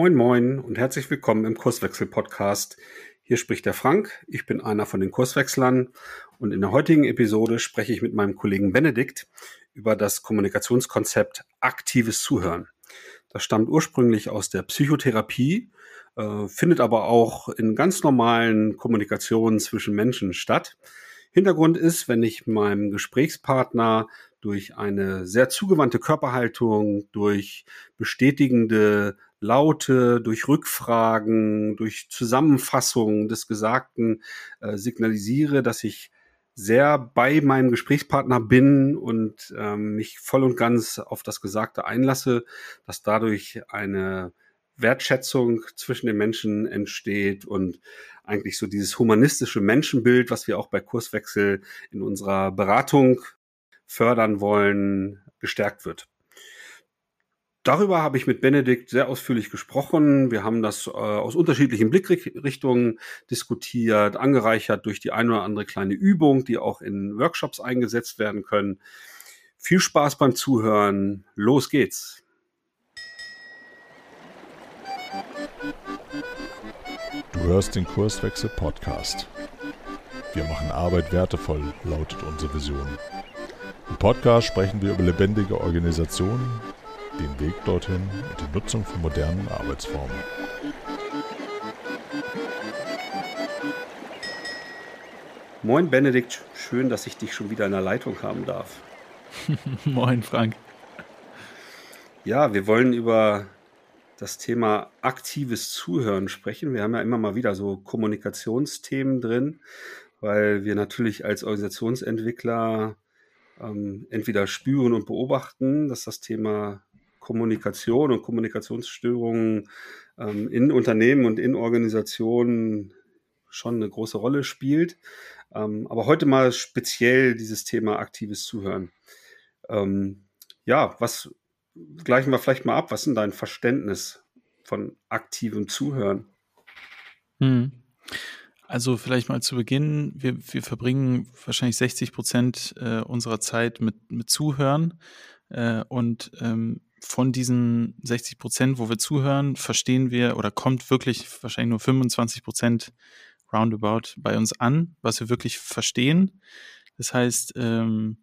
Moin Moin und herzlich willkommen im Kurswechsel-Podcast. Hier spricht der Frank, ich bin einer von den Kurswechslern und in der heutigen Episode spreche ich mit meinem Kollegen Benedikt über das Kommunikationskonzept aktives Zuhören. Das stammt ursprünglich aus der Psychotherapie, äh, findet aber auch in ganz normalen Kommunikationen zwischen Menschen statt. Hintergrund ist, wenn ich meinem Gesprächspartner durch eine sehr zugewandte Körperhaltung, durch bestätigende Laute, durch Rückfragen, durch Zusammenfassungen des Gesagten äh, signalisiere, dass ich sehr bei meinem Gesprächspartner bin und ähm, mich voll und ganz auf das Gesagte einlasse, dass dadurch eine Wertschätzung zwischen den Menschen entsteht und eigentlich so dieses humanistische Menschenbild, was wir auch bei Kurswechsel in unserer Beratung fördern wollen, gestärkt wird. Darüber habe ich mit Benedikt sehr ausführlich gesprochen. Wir haben das äh, aus unterschiedlichen Blickrichtungen diskutiert, angereichert durch die eine oder andere kleine Übung, die auch in Workshops eingesetzt werden können. Viel Spaß beim Zuhören. Los geht's. Du hörst den Kurswechsel Podcast. Wir machen Arbeit wertevoll, lautet unsere Vision. Im Podcast sprechen wir über lebendige Organisationen den Weg dorthin und die Nutzung von modernen Arbeitsformen. Moin Benedikt, schön, dass ich dich schon wieder in der Leitung haben darf. Moin Frank. Ja, wir wollen über das Thema aktives Zuhören sprechen. Wir haben ja immer mal wieder so Kommunikationsthemen drin, weil wir natürlich als Organisationsentwickler ähm, entweder spüren und beobachten, dass das Thema Kommunikation und Kommunikationsstörungen ähm, in Unternehmen und in Organisationen schon eine große Rolle spielt. Ähm, aber heute mal speziell dieses Thema aktives Zuhören. Ähm, ja, was gleichen wir vielleicht mal ab? Was ist denn dein Verständnis von aktivem Zuhören? Hm. Also vielleicht mal zu Beginn, wir, wir verbringen wahrscheinlich 60 Prozent äh, unserer Zeit mit, mit Zuhören. Äh, und ähm, von diesen 60 Prozent, wo wir zuhören, verstehen wir oder kommt wirklich wahrscheinlich nur 25 Prozent roundabout bei uns an, was wir wirklich verstehen. Das heißt, ähm,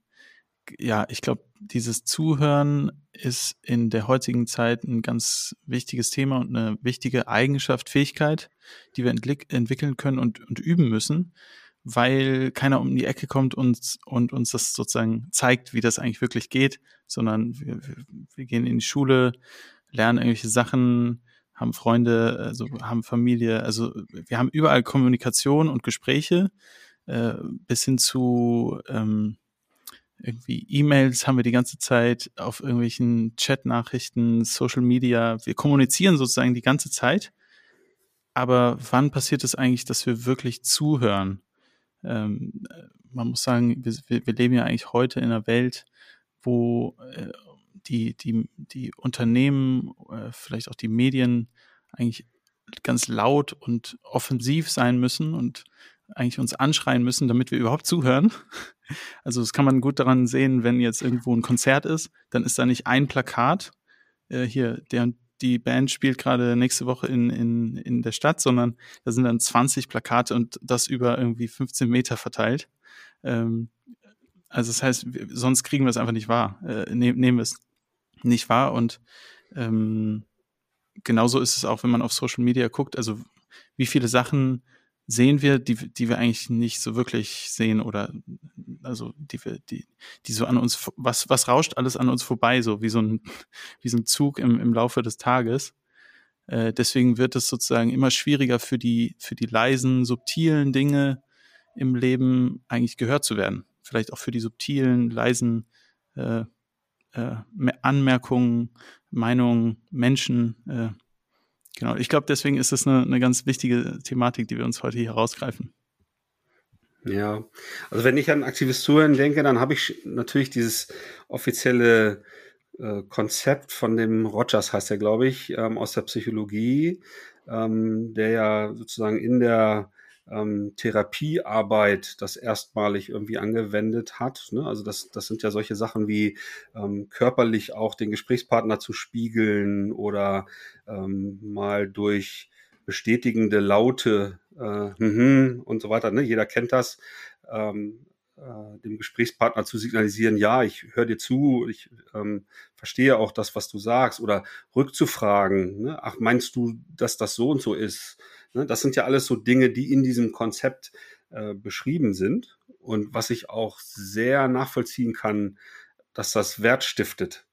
ja, ich glaube, dieses Zuhören ist in der heutigen Zeit ein ganz wichtiges Thema und eine wichtige Eigenschaft, Fähigkeit, die wir entwickeln können und, und üben müssen weil keiner um die Ecke kommt und, und uns das sozusagen zeigt, wie das eigentlich wirklich geht, sondern wir, wir gehen in die Schule, lernen irgendwelche Sachen, haben Freunde, also haben Familie, also wir haben überall Kommunikation und Gespräche, äh, bis hin zu ähm, irgendwie E-Mails haben wir die ganze Zeit auf irgendwelchen Chat-Nachrichten, Social Media. Wir kommunizieren sozusagen die ganze Zeit. Aber wann passiert es eigentlich, dass wir wirklich zuhören? Ähm, man muss sagen, wir, wir, leben ja eigentlich heute in einer Welt, wo äh, die, die, die Unternehmen, äh, vielleicht auch die Medien eigentlich ganz laut und offensiv sein müssen und eigentlich uns anschreien müssen, damit wir überhaupt zuhören. Also das kann man gut daran sehen, wenn jetzt irgendwo ein Konzert ist, dann ist da nicht ein Plakat, äh, hier, der die Band spielt gerade nächste Woche in, in, in der Stadt, sondern da sind dann 20 Plakate und das über irgendwie 15 Meter verteilt. Ähm, also das heißt, wir, sonst kriegen wir es einfach nicht wahr, äh, ne, nehmen wir es nicht wahr und ähm, genauso ist es auch, wenn man auf Social Media guckt, also wie viele Sachen sehen wir, die, die wir eigentlich nicht so wirklich sehen oder also die wir, die, die so an uns, was, was rauscht alles an uns vorbei, so wie so ein, wie so ein Zug im, im Laufe des Tages. Äh, deswegen wird es sozusagen immer schwieriger für die, für die leisen, subtilen Dinge im Leben eigentlich gehört zu werden. Vielleicht auch für die subtilen, leisen äh, äh, Anmerkungen, Meinungen, Menschen, äh, Genau, ich glaube, deswegen ist es eine, eine ganz wichtige Thematik, die wir uns heute hier herausgreifen. Ja, also wenn ich an aktives Zuhören denke, dann habe ich natürlich dieses offizielle äh, Konzept von dem Rogers, heißt er, glaube ich, ähm, aus der Psychologie, ähm, der ja sozusagen in der ähm, Therapiearbeit das erstmalig irgendwie angewendet hat. Ne? Also das, das sind ja solche Sachen wie ähm, körperlich auch den Gesprächspartner zu spiegeln oder ähm, mal durch bestätigende Laute äh, mhm, und so weiter. Ne? Jeder kennt das. Ähm, äh, dem Gesprächspartner zu signalisieren, ja, ich höre dir zu, ich ähm, verstehe auch das, was du sagst, oder rückzufragen, ne? ach, meinst du, dass das so und so ist? Ne? Das sind ja alles so Dinge, die in diesem Konzept äh, beschrieben sind und was ich auch sehr nachvollziehen kann, dass das Wert stiftet.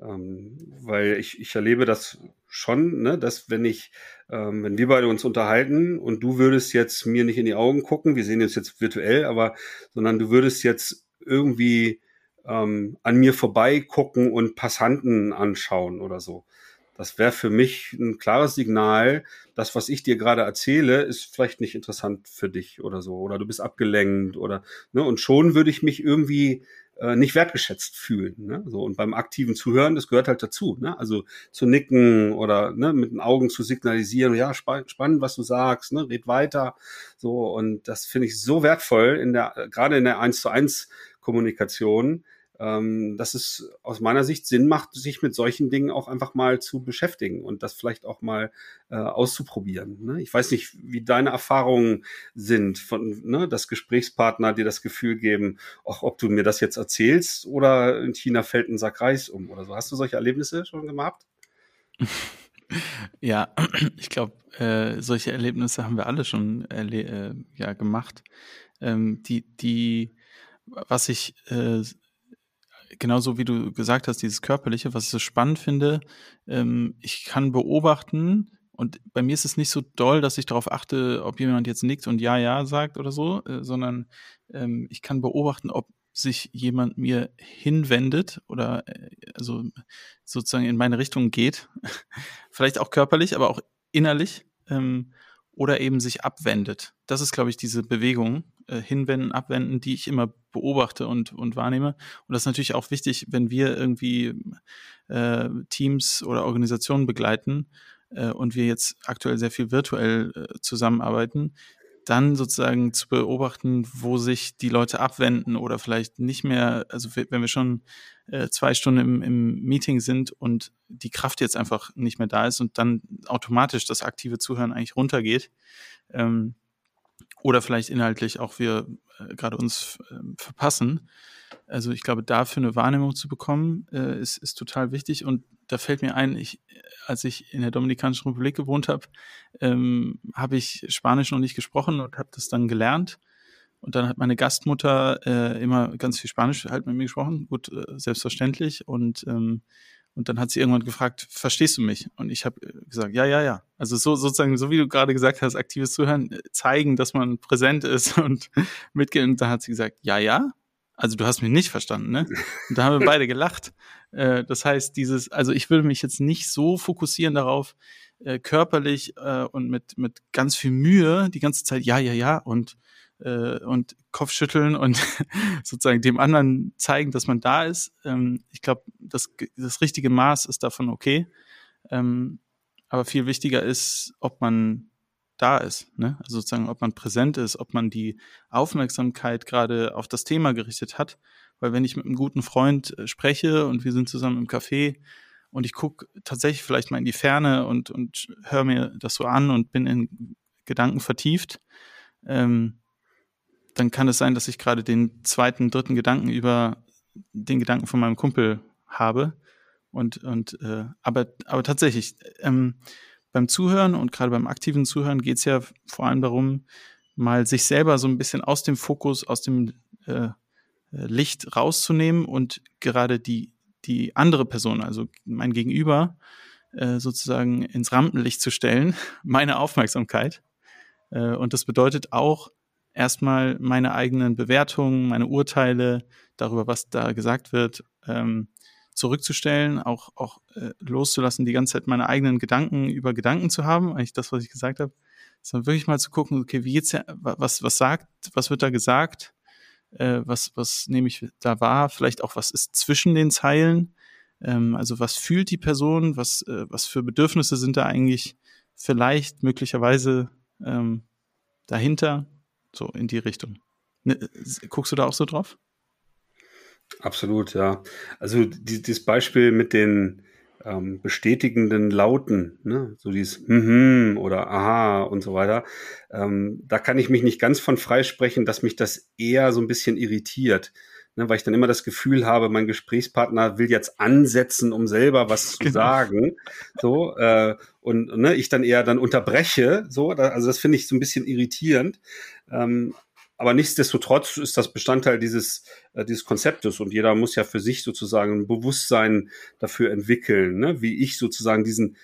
Ähm, weil ich, ich erlebe das schon, ne, dass wenn ich, ähm, wenn wir beide uns unterhalten und du würdest jetzt mir nicht in die Augen gucken, wir sehen uns jetzt virtuell, aber, sondern du würdest jetzt irgendwie ähm, an mir vorbei gucken und Passanten anschauen oder so. Das wäre für mich ein klares Signal, das, was ich dir gerade erzähle, ist vielleicht nicht interessant für dich oder so. Oder du bist abgelenkt oder, ne, und schon würde ich mich irgendwie äh, nicht wertgeschätzt fühlen. Ne? So, und beim aktiven Zuhören, das gehört halt dazu. Ne? Also zu nicken oder ne, mit den Augen zu signalisieren, ja, spa spannend, was du sagst, ne? red weiter. So, und das finde ich so wertvoll in der, gerade in der 1 zu 1 Kommunikation, ähm, dass es aus meiner Sicht Sinn macht, sich mit solchen Dingen auch einfach mal zu beschäftigen und das vielleicht auch mal äh, auszuprobieren. Ne? Ich weiß nicht, wie deine Erfahrungen sind, von, ne, dass Gesprächspartner dir das Gefühl geben, auch ob du mir das jetzt erzählst oder in China fällt ein Sack Reis um oder so. Hast du solche Erlebnisse schon gemacht? Ja, ich glaube, äh, solche Erlebnisse haben wir alle schon äh, ja, gemacht. Ähm, die, die, was ich äh, genauso wie du gesagt hast, dieses Körperliche, was ich so spannend finde, ähm, ich kann beobachten, und bei mir ist es nicht so doll, dass ich darauf achte, ob jemand jetzt nickt und ja, ja sagt oder so, äh, sondern ähm, ich kann beobachten, ob sich jemand mir hinwendet oder äh, also sozusagen in meine Richtung geht. Vielleicht auch körperlich, aber auch innerlich. Ähm, oder eben sich abwendet. Das ist, glaube ich, diese Bewegung, äh, hinwenden, abwenden, die ich immer beobachte und, und wahrnehme. Und das ist natürlich auch wichtig, wenn wir irgendwie äh, Teams oder Organisationen begleiten äh, und wir jetzt aktuell sehr viel virtuell äh, zusammenarbeiten, dann sozusagen zu beobachten, wo sich die Leute abwenden oder vielleicht nicht mehr, also wenn wir schon äh, zwei Stunden im, im Meeting sind und die Kraft jetzt einfach nicht mehr da ist und dann automatisch das aktive Zuhören eigentlich runtergeht, ähm, oder vielleicht inhaltlich auch wir äh, gerade uns äh, verpassen. Also ich glaube, dafür eine Wahrnehmung zu bekommen, äh, ist, ist total wichtig. Und da fällt mir ein, ich, als ich in der Dominikanischen Republik gewohnt habe, ähm, habe ich Spanisch noch nicht gesprochen und habe das dann gelernt. Und dann hat meine Gastmutter äh, immer ganz viel Spanisch halt mit mir gesprochen, gut, äh, selbstverständlich. Und, ähm, und dann hat sie irgendwann gefragt, verstehst du mich? Und ich habe gesagt, ja, ja, ja. Also so sozusagen, so wie du gerade gesagt hast, aktives Zuhören, äh, zeigen, dass man präsent ist und mitgehen. Und dann hat sie gesagt, ja, ja. Also du hast mich nicht verstanden, ne? Und da haben wir beide gelacht. Äh, das heißt, dieses, also ich würde mich jetzt nicht so fokussieren darauf, äh, körperlich äh, und mit, mit ganz viel Mühe die ganze Zeit, ja, ja, ja, und äh, und Kopfschütteln und sozusagen dem anderen zeigen, dass man da ist. Ähm, ich glaube, das, das richtige Maß ist davon okay. Ähm, aber viel wichtiger ist, ob man da ist, ne? Also sozusagen, ob man präsent ist, ob man die Aufmerksamkeit gerade auf das Thema gerichtet hat. Weil wenn ich mit einem guten Freund äh, spreche und wir sind zusammen im Café und ich gucke tatsächlich vielleicht mal in die Ferne und, und höre mir das so an und bin in Gedanken vertieft, ähm, dann kann es sein, dass ich gerade den zweiten, dritten Gedanken über den Gedanken von meinem Kumpel habe. Und, und äh, aber, aber tatsächlich, ähm, beim Zuhören und gerade beim aktiven Zuhören geht es ja vor allem darum, mal sich selber so ein bisschen aus dem Fokus, aus dem äh, Licht rauszunehmen und gerade die, die andere Person, also mein Gegenüber, äh, sozusagen ins Rampenlicht zu stellen, meine Aufmerksamkeit. Äh, und das bedeutet auch, erstmal meine eigenen Bewertungen, meine Urteile darüber, was da gesagt wird, ähm, zurückzustellen, auch, auch äh, loszulassen, die ganze Zeit meine eigenen Gedanken über Gedanken zu haben, eigentlich das, was ich gesagt habe, sondern wirklich mal zu gucken, okay, wie geht's ja, was, was sagt, was wird da gesagt, äh, was, was nehme ich da wahr, vielleicht auch, was ist zwischen den Zeilen, ähm, also was fühlt die Person, was, äh, was für Bedürfnisse sind da eigentlich vielleicht möglicherweise ähm, dahinter, so in die Richtung. Ne, guckst du da auch so drauf? Absolut, ja. Also die, dieses Beispiel mit den ähm, bestätigenden Lauten, ne? so dieses mhm oder aha und so weiter, ähm, da kann ich mich nicht ganz von freisprechen, dass mich das eher so ein bisschen irritiert. Ne, weil ich dann immer das Gefühl habe, mein Gesprächspartner will jetzt ansetzen, um selber was zu genau. sagen. So, äh, und ne, ich dann eher dann unterbreche. So, da, also das finde ich so ein bisschen irritierend. Ähm, aber nichtsdestotrotz ist das Bestandteil dieses, äh, dieses Konzeptes und jeder muss ja für sich sozusagen ein Bewusstsein dafür entwickeln, ne? wie ich sozusagen diesen,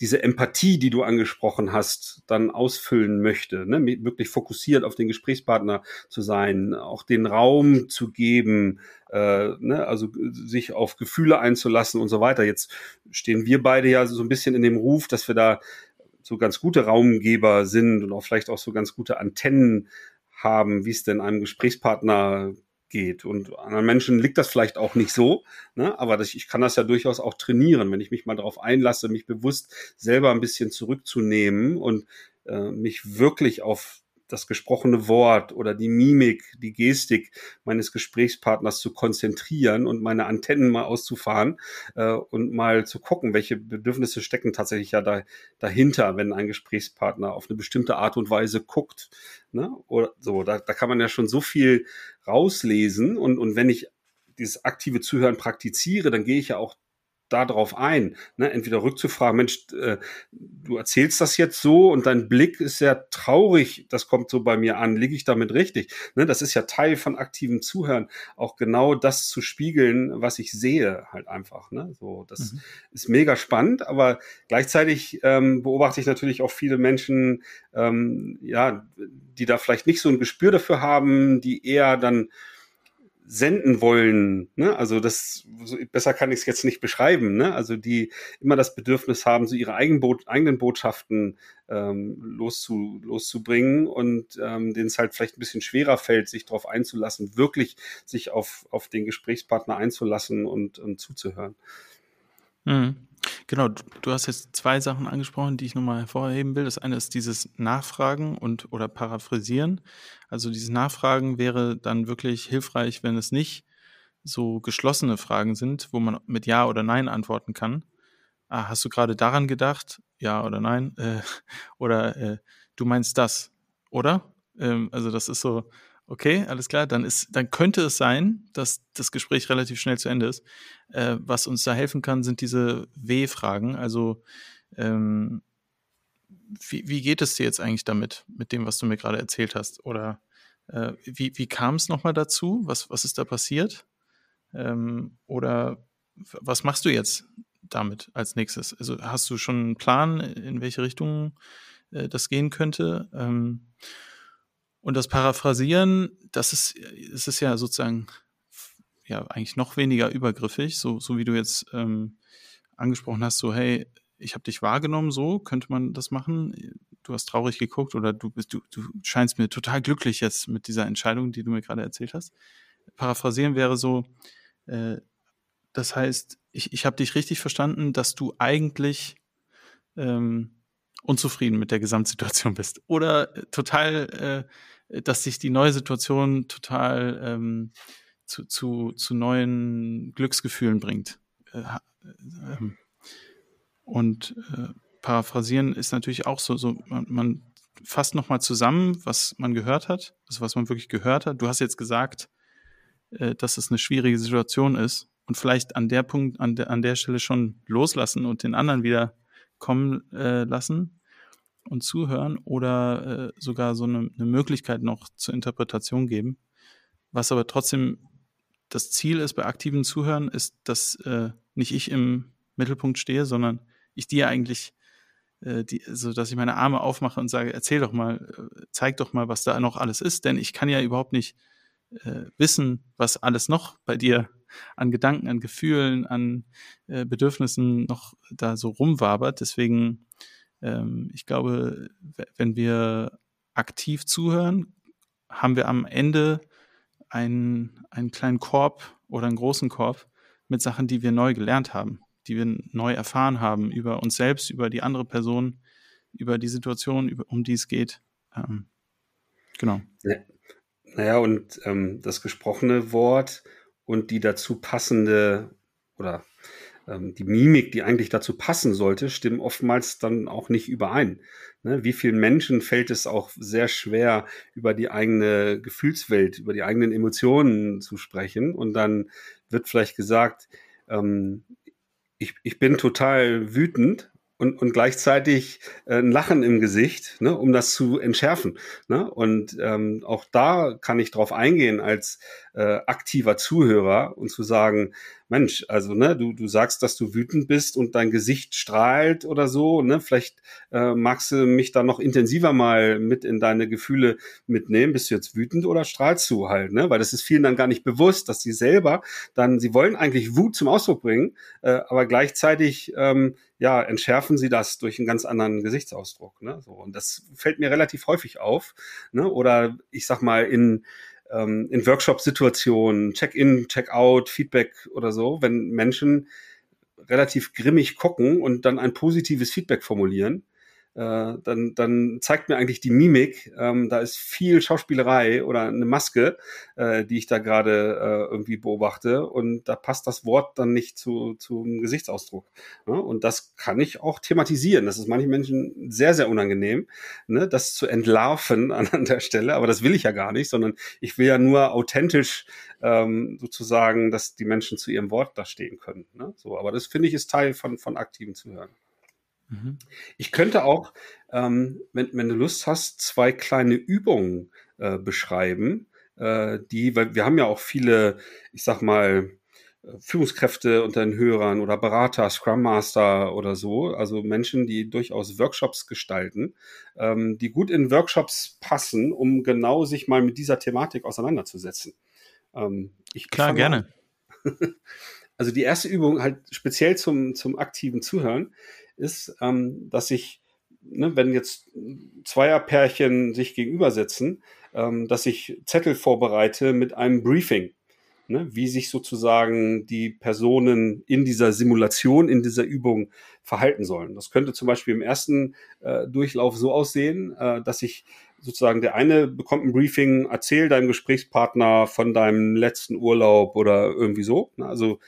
diese Empathie, die du angesprochen hast, dann ausfüllen möchte, ne? wirklich fokussiert auf den Gesprächspartner zu sein, auch den Raum zu geben, äh, ne? also sich auf Gefühle einzulassen und so weiter. Jetzt stehen wir beide ja so ein bisschen in dem Ruf, dass wir da so ganz gute Raumgeber sind und auch vielleicht auch so ganz gute Antennen haben, wie es denn einem Gesprächspartner geht. Und anderen Menschen liegt das vielleicht auch nicht so, ne? aber das, ich kann das ja durchaus auch trainieren, wenn ich mich mal darauf einlasse, mich bewusst selber ein bisschen zurückzunehmen und äh, mich wirklich auf das gesprochene Wort oder die Mimik, die Gestik meines Gesprächspartners zu konzentrieren und meine Antennen mal auszufahren äh, und mal zu gucken, welche Bedürfnisse stecken tatsächlich ja da, dahinter, wenn ein Gesprächspartner auf eine bestimmte Art und Weise guckt. Ne? Oder so, da, da kann man ja schon so viel rauslesen und, und wenn ich dieses aktive Zuhören praktiziere, dann gehe ich ja auch darauf ein, ne? entweder rückzufragen, Mensch, äh, du erzählst das jetzt so und dein Blick ist sehr traurig, das kommt so bei mir an, liege ich damit richtig? Ne? Das ist ja Teil von aktivem Zuhören, auch genau das zu spiegeln, was ich sehe, halt einfach. Ne? So, das mhm. ist mega spannend, aber gleichzeitig ähm, beobachte ich natürlich auch viele Menschen, ähm, ja, die da vielleicht nicht so ein Gespür dafür haben, die eher dann senden wollen. Ne? Also das so, besser kann ich es jetzt nicht beschreiben. Ne? Also die immer das Bedürfnis haben, so ihre eigenen, eigenen Botschaften ähm, loszu, loszubringen und ähm, denen es halt vielleicht ein bisschen schwerer fällt, sich darauf einzulassen, wirklich sich auf, auf den Gesprächspartner einzulassen und, und zuzuhören. Mhm. Genau, du hast jetzt zwei Sachen angesprochen, die ich nochmal hervorheben will. Das eine ist dieses Nachfragen und oder Paraphrasieren. Also dieses Nachfragen wäre dann wirklich hilfreich, wenn es nicht so geschlossene Fragen sind, wo man mit Ja oder Nein antworten kann. Ah, hast du gerade daran gedacht? Ja oder nein? Äh, oder äh, du meinst das, oder? Ähm, also das ist so, Okay, alles klar. Dann ist, dann könnte es sein, dass das Gespräch relativ schnell zu Ende ist. Äh, was uns da helfen kann, sind diese W-Fragen. Also ähm, wie, wie geht es dir jetzt eigentlich damit, mit dem, was du mir gerade erzählt hast? Oder äh, wie, wie kam es nochmal dazu? Was, was ist da passiert? Ähm, oder was machst du jetzt damit als nächstes? Also hast du schon einen Plan, in welche Richtung äh, das gehen könnte? Ähm, und das Paraphrasieren, das ist, es ist ja sozusagen ja eigentlich noch weniger übergriffig, so, so wie du jetzt ähm, angesprochen hast, so hey, ich habe dich wahrgenommen, so könnte man das machen. Du hast traurig geguckt oder du bist, du, du scheinst mir total glücklich jetzt mit dieser Entscheidung, die du mir gerade erzählt hast. Paraphrasieren wäre so, äh, das heißt, ich, ich habe dich richtig verstanden, dass du eigentlich ähm, unzufrieden mit der Gesamtsituation bist oder total äh, dass sich die neue Situation total ähm, zu, zu, zu neuen Glücksgefühlen bringt. Äh, äh, und äh, paraphrasieren ist natürlich auch so, so man, man fasst nochmal zusammen, was man gehört hat, also was man wirklich gehört hat. Du hast jetzt gesagt, äh, dass es eine schwierige Situation ist und vielleicht an der Punkt, an der, an der Stelle schon loslassen und den anderen wieder kommen äh, lassen und zuhören oder äh, sogar so eine, eine Möglichkeit noch zur Interpretation geben. Was aber trotzdem das Ziel ist bei aktiven Zuhören, ist, dass äh, nicht ich im Mittelpunkt stehe, sondern ich dir eigentlich, äh, die, so dass ich meine Arme aufmache und sage, erzähl doch mal, äh, zeig doch mal, was da noch alles ist, denn ich kann ja überhaupt nicht äh, wissen, was alles noch bei dir an Gedanken, an Gefühlen, an äh, Bedürfnissen noch da so rumwabert. Deswegen ähm, ich glaube, wenn wir aktiv zuhören, haben wir am Ende einen, einen kleinen Korb oder einen großen Korb mit Sachen, die wir neu gelernt haben, die wir neu erfahren haben über uns selbst, über die andere Person, über die Situation, über, um die es geht. Ähm, Genau. Ja. Naja, und ähm, das gesprochene Wort und die dazu passende oder ähm, die Mimik, die eigentlich dazu passen sollte, stimmen oftmals dann auch nicht überein. Ne? Wie vielen Menschen fällt es auch sehr schwer, über die eigene Gefühlswelt, über die eigenen Emotionen zu sprechen und dann wird vielleicht gesagt, ähm, ich, ich bin total wütend und, und gleichzeitig äh, ein Lachen im Gesicht, ne, um das zu entschärfen. Ne? Und ähm, auch da kann ich drauf eingehen als äh, aktiver Zuhörer und zu sagen, Mensch, also ne, du, du sagst, dass du wütend bist und dein Gesicht strahlt oder so, ne? Vielleicht äh, magst du mich da noch intensiver mal mit in deine Gefühle mitnehmen. Bist du jetzt wütend oder strahlst du halt, ne? Weil das ist vielen dann gar nicht bewusst, dass sie selber dann, sie wollen eigentlich Wut zum Ausdruck bringen, äh, aber gleichzeitig ähm, ja, entschärfen sie das durch einen ganz anderen Gesichtsausdruck. Ne? So, und das fällt mir relativ häufig auf. Ne? Oder ich sag mal, in ähm, in Workshop-Situationen, Check-in, Check-out, Feedback oder so, wenn Menschen relativ grimmig gucken und dann ein positives Feedback formulieren, äh, dann, dann zeigt mir eigentlich die Mimik, ähm, da ist viel Schauspielerei oder eine Maske, äh, die ich da gerade äh, irgendwie beobachte und da passt das Wort dann nicht zu, zum Gesichtsausdruck. Ne? Und das kann ich auch thematisieren. Das ist manchen Menschen sehr, sehr unangenehm, ne? das zu entlarven an, an der Stelle, aber das will ich ja gar nicht, sondern ich will ja nur authentisch ähm, sozusagen, dass die Menschen zu ihrem Wort da stehen können. Ne? So, aber das finde ich ist Teil von, von aktiven Zuhören. Mhm. Ich könnte auch, ähm, wenn, wenn du Lust hast, zwei kleine Übungen äh, beschreiben, äh, die, weil wir haben ja auch viele, ich sag mal, Führungskräfte unter den Hörern oder Berater, Scrum Master oder so, also Menschen, die durchaus Workshops gestalten, ähm, die gut in Workshops passen, um genau sich mal mit dieser Thematik auseinanderzusetzen. Ähm, ich Klar, gerne. also die erste Übung halt speziell zum, zum aktiven Zuhören ist, ähm, dass ich, ne, wenn jetzt Zweierpärchen sich gegenüber sitzen, ähm, dass ich Zettel vorbereite mit einem Briefing. Ne, wie sich sozusagen die Personen in dieser Simulation, in dieser Übung verhalten sollen. Das könnte zum Beispiel im ersten äh, Durchlauf so aussehen, äh, dass ich sozusagen der eine bekommt ein Briefing, erzähl deinem Gesprächspartner von deinem letzten Urlaub oder irgendwie so. Ne, also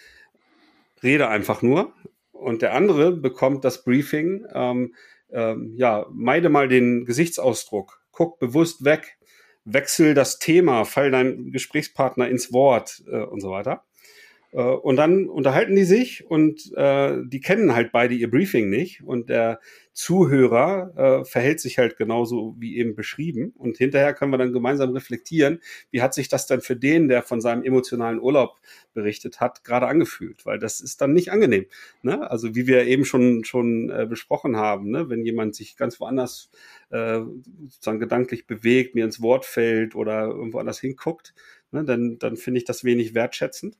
rede einfach nur und der andere bekommt das Briefing, ähm, ähm, ja, meide mal den Gesichtsausdruck, guck bewusst weg, wechsel das Thema, fall deinem Gesprächspartner ins Wort äh, und so weiter. Äh, und dann unterhalten die sich und äh, die kennen halt beide ihr Briefing nicht und der Zuhörer äh, verhält sich halt genauso wie eben beschrieben. Und hinterher können wir dann gemeinsam reflektieren, wie hat sich das denn für den, der von seinem emotionalen Urlaub berichtet hat, gerade angefühlt? Weil das ist dann nicht angenehm. Ne? Also wie wir eben schon, schon äh, besprochen haben, ne? wenn jemand sich ganz woanders äh, sozusagen gedanklich bewegt, mir ins Wort fällt oder irgendwo anders hinguckt, ne? dann, dann finde ich das wenig wertschätzend.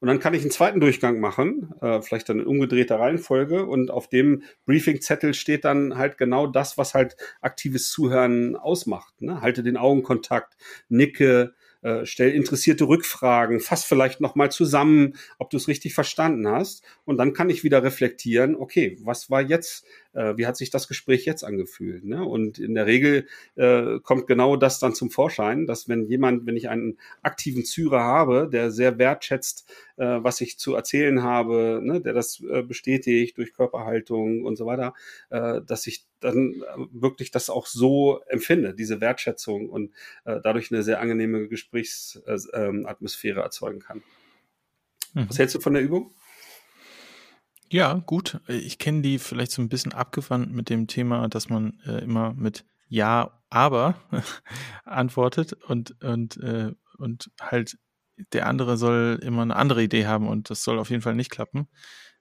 Und dann kann ich einen zweiten Durchgang machen, äh, vielleicht dann in umgedrehter Reihenfolge. Und auf dem Briefingzettel steht dann halt genau das, was halt aktives Zuhören ausmacht. Ne? Halte den Augenkontakt, nicke, äh, stell interessierte Rückfragen, fass vielleicht nochmal zusammen, ob du es richtig verstanden hast. Und dann kann ich wieder reflektieren, okay, was war jetzt, äh, wie hat sich das Gespräch jetzt angefühlt? Ne? Und in der Regel äh, kommt genau das dann zum Vorschein, dass wenn jemand, wenn ich einen aktiven Zyrer habe, der sehr wertschätzt, äh, was ich zu erzählen habe, ne, der das äh, bestätigt durch Körperhaltung und so weiter, äh, dass ich dann äh, wirklich das auch so empfinde, diese Wertschätzung und äh, dadurch eine sehr angenehme Gesprächsatmosphäre äh, ähm, erzeugen kann. Mhm. Was hältst du von der Übung? Ja, gut. Ich kenne die vielleicht so ein bisschen abgewandt mit dem Thema, dass man äh, immer mit Ja, aber antwortet und, und, äh, und halt der andere soll immer eine andere Idee haben und das soll auf jeden Fall nicht klappen.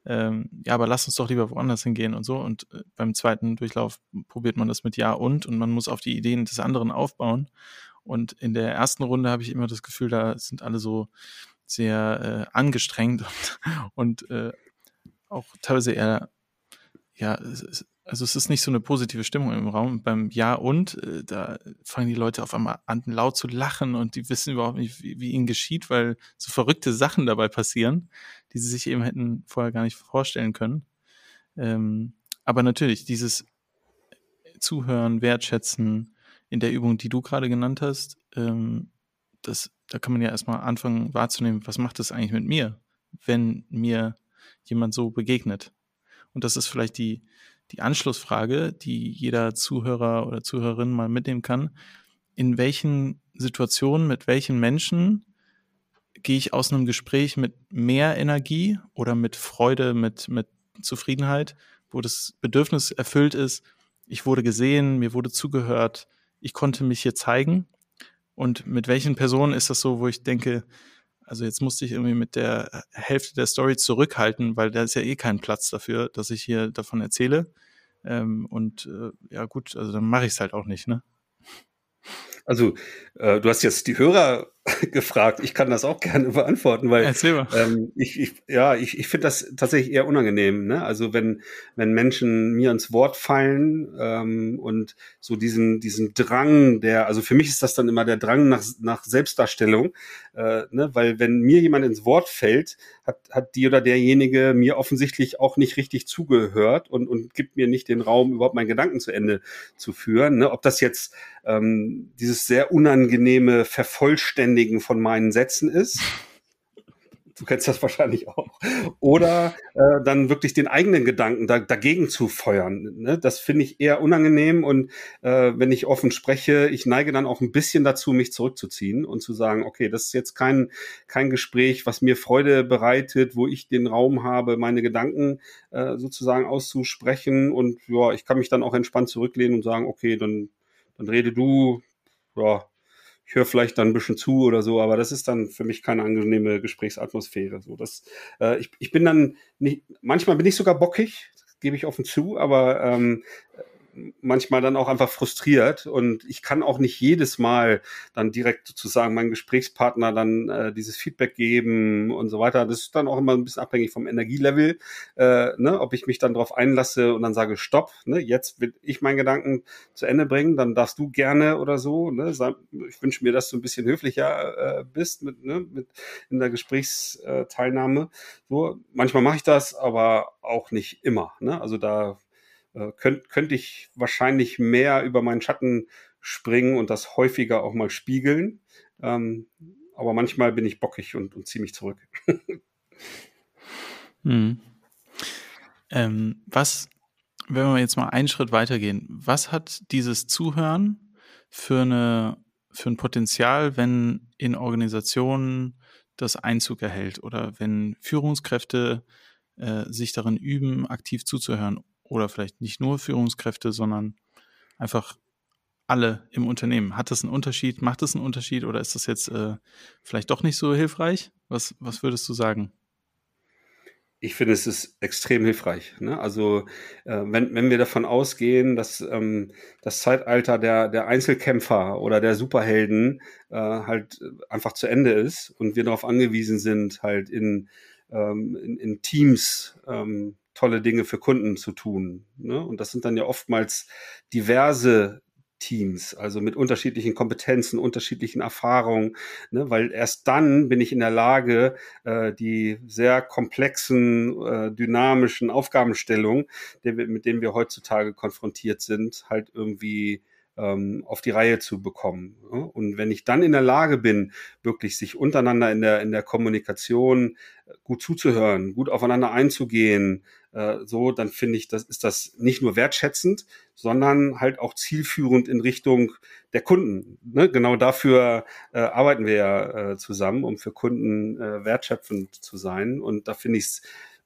Ähm, ja, aber lass uns doch lieber woanders hingehen und so. Und äh, beim zweiten Durchlauf probiert man das mit Ja und und man muss auf die Ideen des anderen aufbauen. Und in der ersten Runde habe ich immer das Gefühl, da sind alle so sehr äh, angestrengt und, und äh, auch teilweise eher, ja, also es ist nicht so eine positive Stimmung im Raum. Beim Ja und, äh, da fangen die Leute auf einmal an, laut zu lachen und die wissen überhaupt nicht, wie, wie ihnen geschieht, weil so verrückte Sachen dabei passieren, die sie sich eben hätten vorher gar nicht vorstellen können. Ähm, aber natürlich, dieses Zuhören, Wertschätzen, in der Übung, die du gerade genannt hast, ähm, das, da kann man ja erstmal anfangen wahrzunehmen, was macht das eigentlich mit mir, wenn mir jemand so begegnet. Und das ist vielleicht die, die Anschlussfrage, die jeder Zuhörer oder Zuhörerin mal mitnehmen kann. In welchen Situationen, mit welchen Menschen gehe ich aus einem Gespräch mit mehr Energie oder mit Freude, mit, mit Zufriedenheit, wo das Bedürfnis erfüllt ist, ich wurde gesehen, mir wurde zugehört, ich konnte mich hier zeigen. Und mit welchen Personen ist das so, wo ich denke, also jetzt musste ich irgendwie mit der Hälfte der Story zurückhalten, weil da ist ja eh kein Platz dafür, dass ich hier davon erzähle. Ähm, und äh, ja gut, also dann mache ich es halt auch nicht, ne? Also äh, du hast jetzt die Hörer gefragt. Ich kann das auch gerne beantworten, weil ähm, ich, ich, ja, ich, ich finde das tatsächlich eher unangenehm. Ne? Also wenn, wenn Menschen mir ins Wort fallen ähm, und so diesen, diesen Drang, der, also für mich ist das dann immer der Drang nach, nach Selbstdarstellung, äh, ne? weil wenn mir jemand ins Wort fällt, hat, hat die oder derjenige mir offensichtlich auch nicht richtig zugehört und, und gibt mir nicht den Raum, überhaupt meinen Gedanken zu Ende zu führen. Ne? Ob das jetzt ähm, dieses sehr unangenehme Vervollständigen von meinen Sätzen ist du kennst das wahrscheinlich auch, oder äh, dann wirklich den eigenen Gedanken da, dagegen zu feuern. Ne? Das finde ich eher unangenehm und äh, wenn ich offen spreche, ich neige dann auch ein bisschen dazu, mich zurückzuziehen und zu sagen, okay, das ist jetzt kein, kein Gespräch, was mir Freude bereitet, wo ich den Raum habe, meine Gedanken äh, sozusagen auszusprechen und ja, ich kann mich dann auch entspannt zurücklehnen und sagen, okay, dann, dann rede du, ja, ich höre vielleicht dann ein bisschen zu oder so, aber das ist dann für mich keine angenehme Gesprächsatmosphäre. So, das, äh, ich, ich bin dann nicht, manchmal bin ich sogar bockig, gebe ich offen zu, aber ähm, manchmal dann auch einfach frustriert und ich kann auch nicht jedes Mal dann direkt sozusagen meinem Gesprächspartner dann äh, dieses Feedback geben und so weiter. Das ist dann auch immer ein bisschen abhängig vom Energielevel, äh, ne, ob ich mich dann darauf einlasse und dann sage, stopp, ne, jetzt will ich meinen Gedanken zu Ende bringen, dann darfst du gerne oder so. Ne, ich wünsche mir, dass du ein bisschen höflicher äh, bist mit, ne, mit in der Gesprächsteilnahme. So, manchmal mache ich das, aber auch nicht immer. Ne? Also da äh, könnte könnt ich wahrscheinlich mehr über meinen Schatten springen und das häufiger auch mal spiegeln. Ähm, aber manchmal bin ich bockig und, und ziehe mich zurück. hm. ähm, was, wenn wir jetzt mal einen Schritt weitergehen, was hat dieses Zuhören für, eine, für ein Potenzial, wenn in Organisationen das Einzug erhält oder wenn Führungskräfte äh, sich darin üben, aktiv zuzuhören oder vielleicht nicht nur Führungskräfte, sondern einfach alle im Unternehmen. Hat das einen Unterschied? Macht das einen Unterschied oder ist das jetzt äh, vielleicht doch nicht so hilfreich? Was, was würdest du sagen? Ich finde, es ist extrem hilfreich. Ne? Also äh, wenn, wenn wir davon ausgehen, dass ähm, das Zeitalter der, der Einzelkämpfer oder der Superhelden äh, halt einfach zu Ende ist und wir darauf angewiesen sind, halt in, ähm, in, in Teams ähm, tolle Dinge für Kunden zu tun. Ne? Und das sind dann ja oftmals diverse Teams, also mit unterschiedlichen Kompetenzen, unterschiedlichen Erfahrungen, ne? weil erst dann bin ich in der Lage, äh, die sehr komplexen, äh, dynamischen Aufgabenstellungen, mit denen wir heutzutage konfrontiert sind, halt irgendwie ähm, auf die Reihe zu bekommen. Ne? Und wenn ich dann in der Lage bin, wirklich sich untereinander in der, in der Kommunikation gut zuzuhören, gut aufeinander einzugehen, äh, so, dann finde ich, das ist das nicht nur wertschätzend, sondern halt auch zielführend in Richtung der Kunden. Ne? Genau dafür äh, arbeiten wir ja äh, zusammen, um für Kunden äh, wertschöpfend zu sein. Und da finde ich es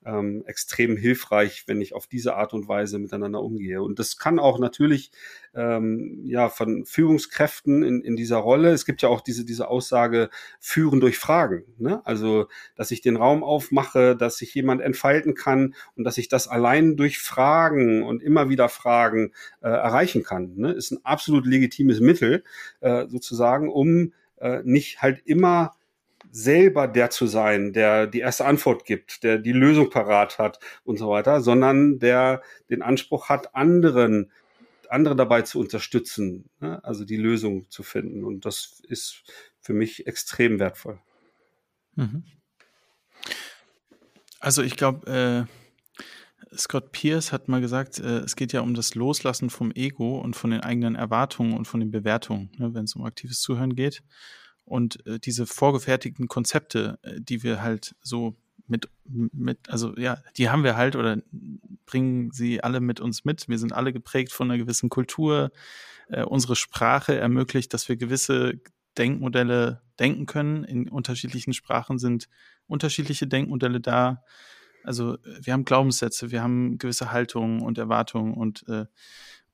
ähm, extrem hilfreich, wenn ich auf diese Art und Weise miteinander umgehe. Und das kann auch natürlich ähm, ja von Führungskräften in, in dieser Rolle. Es gibt ja auch diese diese Aussage führen durch Fragen. Ne? Also dass ich den Raum aufmache, dass sich jemand entfalten kann und dass ich das allein durch Fragen und immer wieder Fragen äh, erreichen kann. Ne? Ist ein absolut legitimes Mittel äh, sozusagen, um äh, nicht halt immer selber der zu sein, der die erste Antwort gibt, der die Lösung parat hat und so weiter, sondern der den Anspruch hat, anderen andere dabei zu unterstützen, ne? also die Lösung zu finden. Und das ist für mich extrem wertvoll. Mhm. Also ich glaube, Scott Pierce hat mal gesagt, äh, es geht ja um das Loslassen vom Ego und von den eigenen Erwartungen und von den Bewertungen, ne, wenn es um aktives Zuhören geht. Und äh, diese vorgefertigten Konzepte, äh, die wir halt so mit, mit, also ja, die haben wir halt oder bringen sie alle mit uns mit. Wir sind alle geprägt von einer gewissen Kultur. Äh, unsere Sprache ermöglicht, dass wir gewisse Denkmodelle denken können. In unterschiedlichen Sprachen sind unterschiedliche Denkmodelle da. Also wir haben Glaubenssätze, wir haben gewisse Haltungen und Erwartungen und, äh,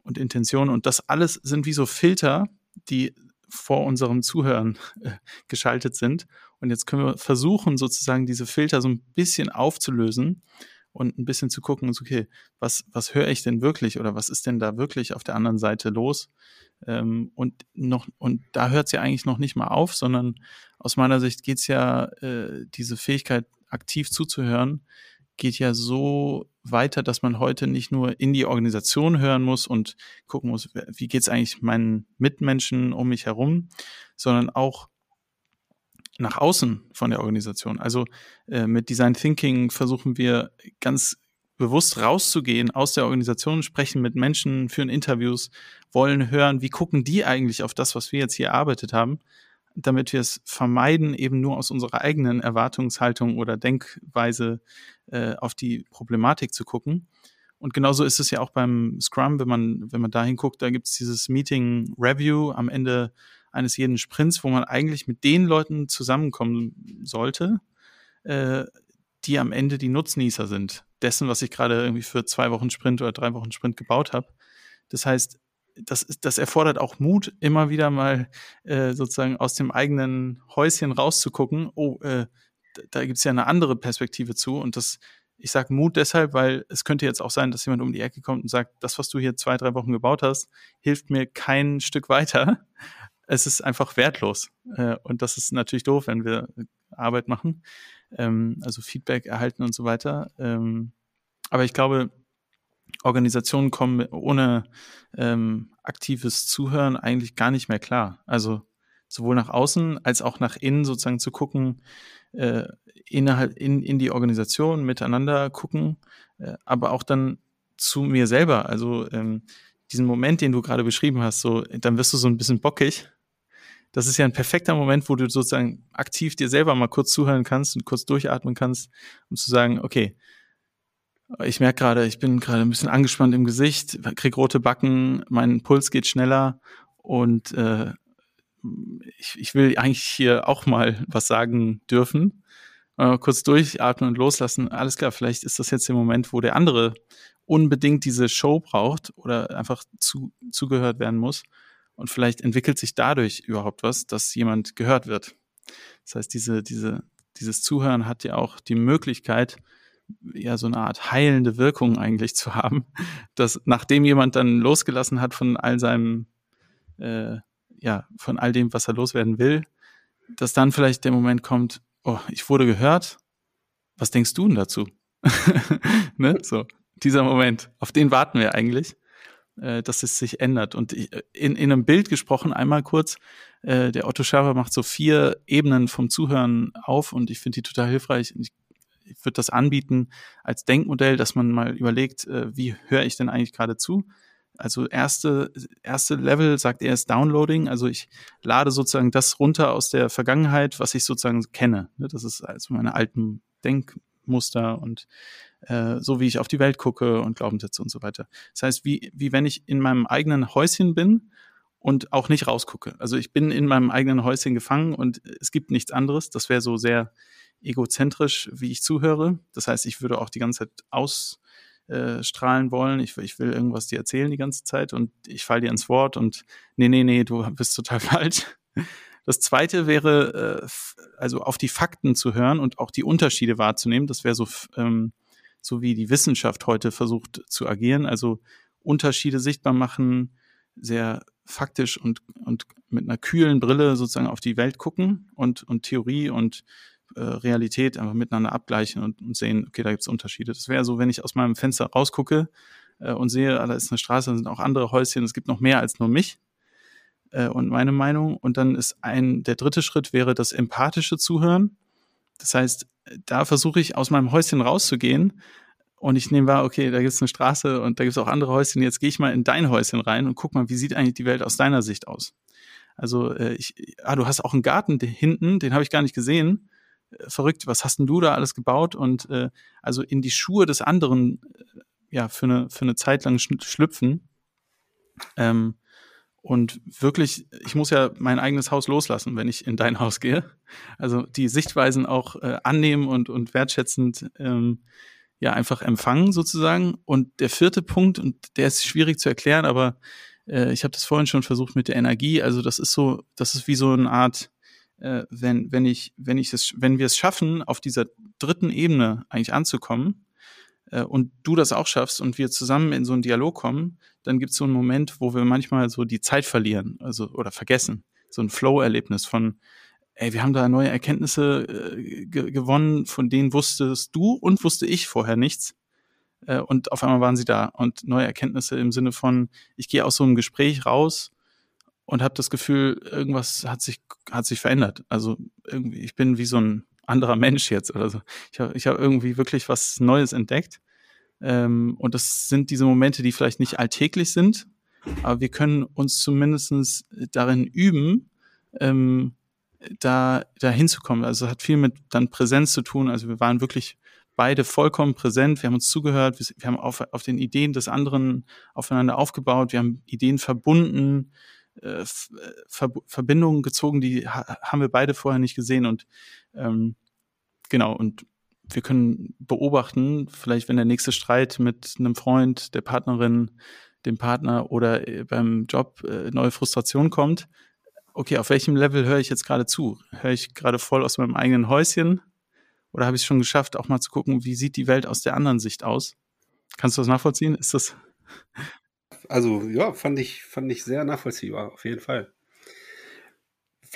und Intentionen. Und das alles sind wie so Filter, die vor unserem Zuhören äh, geschaltet sind. Und jetzt können wir versuchen, sozusagen diese Filter so ein bisschen aufzulösen und ein bisschen zu gucken, okay, was, was höre ich denn wirklich oder was ist denn da wirklich auf der anderen Seite los? Ähm, und noch, und da hört es ja eigentlich noch nicht mal auf, sondern aus meiner Sicht geht es ja, äh, diese Fähigkeit, aktiv zuzuhören, geht ja so weiter, dass man heute nicht nur in die Organisation hören muss und gucken muss, wie geht es eigentlich meinen Mitmenschen um mich herum, sondern auch nach außen von der Organisation. Also äh, mit Design Thinking versuchen wir ganz bewusst rauszugehen aus der Organisation, sprechen mit Menschen, führen Interviews, wollen hören, wie gucken die eigentlich auf das, was wir jetzt hier erarbeitet haben damit wir es vermeiden, eben nur aus unserer eigenen Erwartungshaltung oder Denkweise äh, auf die Problematik zu gucken. Und genauso ist es ja auch beim Scrum, wenn man, wenn man da hinguckt, da gibt es dieses Meeting Review am Ende eines jeden Sprints, wo man eigentlich mit den Leuten zusammenkommen sollte, äh, die am Ende die Nutznießer sind, dessen, was ich gerade irgendwie für zwei Wochen Sprint oder drei Wochen Sprint gebaut habe. Das heißt, das, das erfordert auch Mut, immer wieder mal äh, sozusagen aus dem eigenen Häuschen rauszugucken. Oh, äh, da gibt's ja eine andere Perspektive zu. Und das, ich sage Mut deshalb, weil es könnte jetzt auch sein, dass jemand um die Ecke kommt und sagt, das, was du hier zwei, drei Wochen gebaut hast, hilft mir kein Stück weiter. Es ist einfach wertlos. Äh, und das ist natürlich doof, wenn wir Arbeit machen, ähm, also Feedback erhalten und so weiter. Ähm, aber ich glaube, Organisationen kommen ohne ähm, aktives Zuhören eigentlich gar nicht mehr klar. Also sowohl nach außen als auch nach innen sozusagen zu gucken, äh, innerhalb in, in die Organisation miteinander gucken, äh, aber auch dann zu mir selber. Also ähm, diesen Moment, den du gerade beschrieben hast, so dann wirst du so ein bisschen bockig. Das ist ja ein perfekter Moment, wo du sozusagen aktiv dir selber mal kurz zuhören kannst und kurz durchatmen kannst, um zu sagen, okay, ich merke gerade, ich bin gerade ein bisschen angespannt im Gesicht, krieg rote Backen, mein Puls geht schneller und äh, ich, ich will eigentlich hier auch mal was sagen dürfen. Äh, kurz durchatmen und loslassen. Alles klar, vielleicht ist das jetzt der Moment, wo der andere unbedingt diese Show braucht oder einfach zu, zugehört werden muss. Und vielleicht entwickelt sich dadurch überhaupt was, dass jemand gehört wird. Das heißt, diese, diese, dieses Zuhören hat ja auch die Möglichkeit, ja so eine Art heilende Wirkung eigentlich zu haben, dass nachdem jemand dann losgelassen hat von all seinem, äh, ja, von all dem, was er loswerden will, dass dann vielleicht der Moment kommt, oh, ich wurde gehört, was denkst du denn dazu? ne? So, dieser Moment, auf den warten wir eigentlich, äh, dass es sich ändert. Und ich, in, in einem Bild gesprochen, einmal kurz, äh, der Otto Schaber macht so vier Ebenen vom Zuhören auf und ich finde die total hilfreich. Ich ich würde das anbieten als Denkmodell, dass man mal überlegt, äh, wie höre ich denn eigentlich gerade zu? Also erste, erste Level sagt er ist Downloading. Also ich lade sozusagen das runter aus der Vergangenheit, was ich sozusagen kenne. Ne, das ist also meine alten Denkmuster und äh, so wie ich auf die Welt gucke und Glaubenssätze und so weiter. Das heißt, wie, wie wenn ich in meinem eigenen Häuschen bin und auch nicht rausgucke. Also ich bin in meinem eigenen Häuschen gefangen und es gibt nichts anderes. Das wäre so sehr egozentrisch, wie ich zuhöre. Das heißt, ich würde auch die ganze Zeit ausstrahlen wollen. Ich, ich will irgendwas dir erzählen die ganze Zeit und ich falle dir ins Wort und nee, nee, nee, du bist total falsch. Das zweite wäre, äh, also auf die Fakten zu hören und auch die Unterschiede wahrzunehmen. Das wäre so, ähm, so wie die Wissenschaft heute versucht zu agieren. Also Unterschiede sichtbar machen, sehr faktisch und, und mit einer kühlen Brille sozusagen auf die Welt gucken und, und Theorie und äh, Realität einfach miteinander abgleichen und, und sehen, okay, da gibt es Unterschiede. Das wäre so, wenn ich aus meinem Fenster rausgucke äh, und sehe, ah, da ist eine Straße, da sind auch andere Häuschen, es gibt noch mehr als nur mich äh, und meine Meinung. Und dann ist ein, der dritte Schritt wäre das empathische Zuhören. Das heißt, da versuche ich aus meinem Häuschen rauszugehen und ich nehme wahr, okay, da gibt es eine Straße und da gibt es auch andere Häuschen. Jetzt gehe ich mal in dein Häuschen rein und guck mal, wie sieht eigentlich die Welt aus deiner Sicht aus? Also, äh, ich, ah, du hast auch einen Garten hinten, den habe ich gar nicht gesehen. Verrückt, was hast denn du da alles gebaut? Und äh, also in die Schuhe des anderen, äh, ja, für eine, für eine Zeit lang schlüpfen. Ähm, und wirklich, ich muss ja mein eigenes Haus loslassen, wenn ich in dein Haus gehe. Also die Sichtweisen auch äh, annehmen und, und wertschätzend ähm, ja einfach empfangen sozusagen. Und der vierte Punkt, und der ist schwierig zu erklären, aber äh, ich habe das vorhin schon versucht mit der Energie. Also das ist so, das ist wie so eine Art, äh, wenn wenn ich wenn ich es wenn wir es schaffen, auf dieser dritten Ebene eigentlich anzukommen äh, und du das auch schaffst und wir zusammen in so einen Dialog kommen, dann gibt es so einen Moment, wo wir manchmal so die Zeit verlieren, also oder vergessen, so ein Flow-Erlebnis von ey, wir haben da neue Erkenntnisse äh, ge gewonnen, von denen wusstest du und wusste ich vorher nichts. Äh, und auf einmal waren sie da und neue Erkenntnisse im Sinne von, ich gehe aus so einem Gespräch raus und habe das Gefühl, irgendwas hat sich hat sich verändert. Also irgendwie, ich bin wie so ein anderer Mensch jetzt oder so. Ich habe ich hab irgendwie wirklich was Neues entdeckt. Ähm, und das sind diese Momente, die vielleicht nicht alltäglich sind, aber wir können uns zumindestens darin üben, ähm, da, da hinzukommen. Also hat viel mit dann Präsenz zu tun. Also wir waren wirklich beide vollkommen präsent. Wir haben uns zugehört. Wir, wir haben auf, auf den Ideen des anderen aufeinander aufgebaut. Wir haben Ideen verbunden, äh, äh Ver Verbindungen gezogen, die ha haben wir beide vorher nicht gesehen. Und ähm, genau, und wir können beobachten, vielleicht wenn der nächste Streit mit einem Freund, der Partnerin, dem Partner oder äh, beim Job äh, neue Frustration kommt, okay, auf welchem Level höre ich jetzt gerade zu? Höre ich gerade voll aus meinem eigenen Häuschen? Oder habe ich es schon geschafft, auch mal zu gucken, wie sieht die Welt aus der anderen Sicht aus? Kannst du das nachvollziehen? Ist das? Also ja, fand ich, fand ich sehr nachvollziehbar, auf jeden Fall.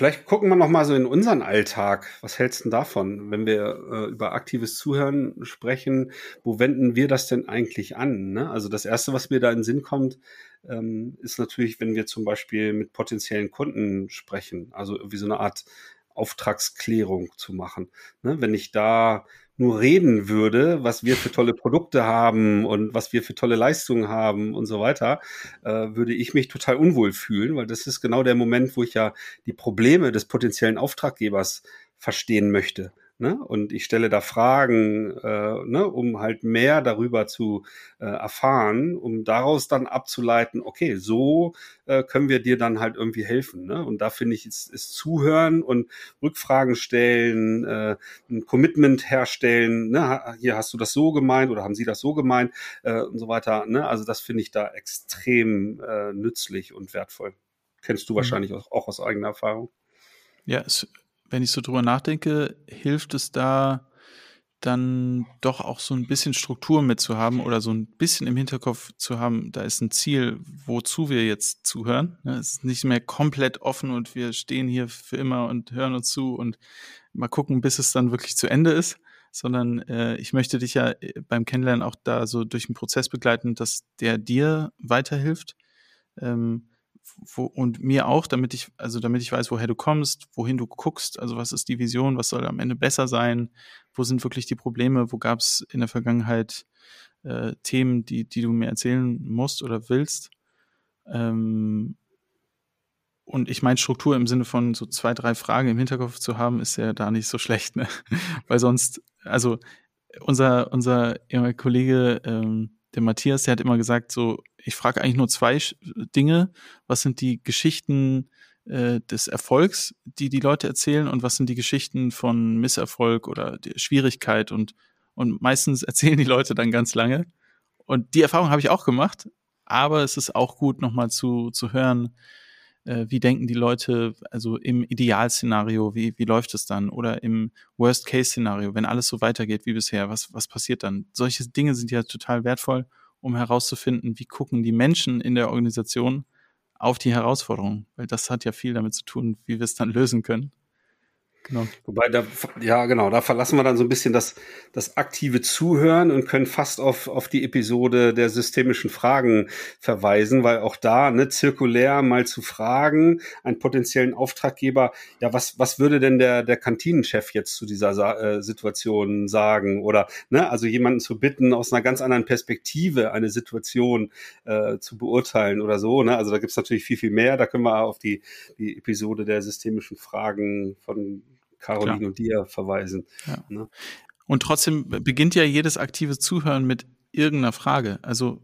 Vielleicht gucken wir noch mal so in unseren Alltag. Was hältst du davon, wenn wir äh, über aktives Zuhören sprechen? Wo wenden wir das denn eigentlich an? Ne? Also das erste, was mir da in den Sinn kommt, ähm, ist natürlich, wenn wir zum Beispiel mit potenziellen Kunden sprechen. Also wie so eine Art Auftragsklärung zu machen. Ne? Wenn ich da nur reden würde, was wir für tolle Produkte haben und was wir für tolle Leistungen haben und so weiter, äh, würde ich mich total unwohl fühlen, weil das ist genau der Moment, wo ich ja die Probleme des potenziellen Auftraggebers verstehen möchte. Ne? Und ich stelle da Fragen, äh, ne, um halt mehr darüber zu äh, erfahren, um daraus dann abzuleiten, okay, so äh, können wir dir dann halt irgendwie helfen. Ne? Und da finde ich, ist, ist Zuhören und Rückfragen stellen, äh, ein Commitment herstellen, ne? hier hast du das so gemeint oder haben sie das so gemeint äh, und so weiter. Ne? Also das finde ich da extrem äh, nützlich und wertvoll. Kennst du mhm. wahrscheinlich auch, auch aus eigener Erfahrung. Ja, es wenn ich so drüber nachdenke, hilft es da dann doch auch so ein bisschen Struktur mitzuhaben oder so ein bisschen im Hinterkopf zu haben, da ist ein Ziel, wozu wir jetzt zuhören. Es ist nicht mehr komplett offen und wir stehen hier für immer und hören uns zu und mal gucken, bis es dann wirklich zu Ende ist, sondern äh, ich möchte dich ja äh, beim Kennenlernen auch da so durch einen Prozess begleiten, dass der dir weiterhilft. Ähm, wo, und mir auch, damit ich, also damit ich weiß, woher du kommst, wohin du guckst, also was ist die Vision, was soll am Ende besser sein, wo sind wirklich die Probleme, wo gab es in der Vergangenheit äh, Themen, die, die du mir erzählen musst oder willst. Ähm, und ich meine, Struktur im Sinne von so zwei, drei Fragen im Hinterkopf zu haben, ist ja da nicht so schlecht, ne? Weil sonst, also unser, unser Kollege, ähm, der Matthias, der hat immer gesagt, so, ich frage eigentlich nur zwei Dinge. Was sind die Geschichten äh, des Erfolgs, die die Leute erzählen und was sind die Geschichten von Misserfolg oder Schwierigkeit und, und meistens erzählen die Leute dann ganz lange. Und die Erfahrung habe ich auch gemacht, aber es ist auch gut, nochmal zu, zu hören, äh, wie denken die Leute, also im Idealszenario, wie, wie läuft es dann? Oder im Worst-Case-Szenario, wenn alles so weitergeht wie bisher, was, was passiert dann? Solche Dinge sind ja total wertvoll, um herauszufinden, wie gucken die Menschen in der Organisation auf die Herausforderungen, weil das hat ja viel damit zu tun, wie wir es dann lösen können. Genau. Wobei da, ja genau, da verlassen wir dann so ein bisschen das, das aktive Zuhören und können fast auf, auf die Episode der systemischen Fragen verweisen, weil auch da, ne, zirkulär mal zu fragen, einen potenziellen Auftraggeber, ja, was, was würde denn der, der Kantinenchef jetzt zu dieser äh, Situation sagen? Oder, ne, also jemanden zu bitten, aus einer ganz anderen Perspektive eine Situation äh, zu beurteilen oder so, ne? Also da gibt's natürlich viel, viel mehr. Da können wir auf die, die Episode der systemischen Fragen von Caroline Klar. und dir verweisen. Ja. Ne? Und trotzdem beginnt ja jedes aktive Zuhören mit irgendeiner Frage. Also,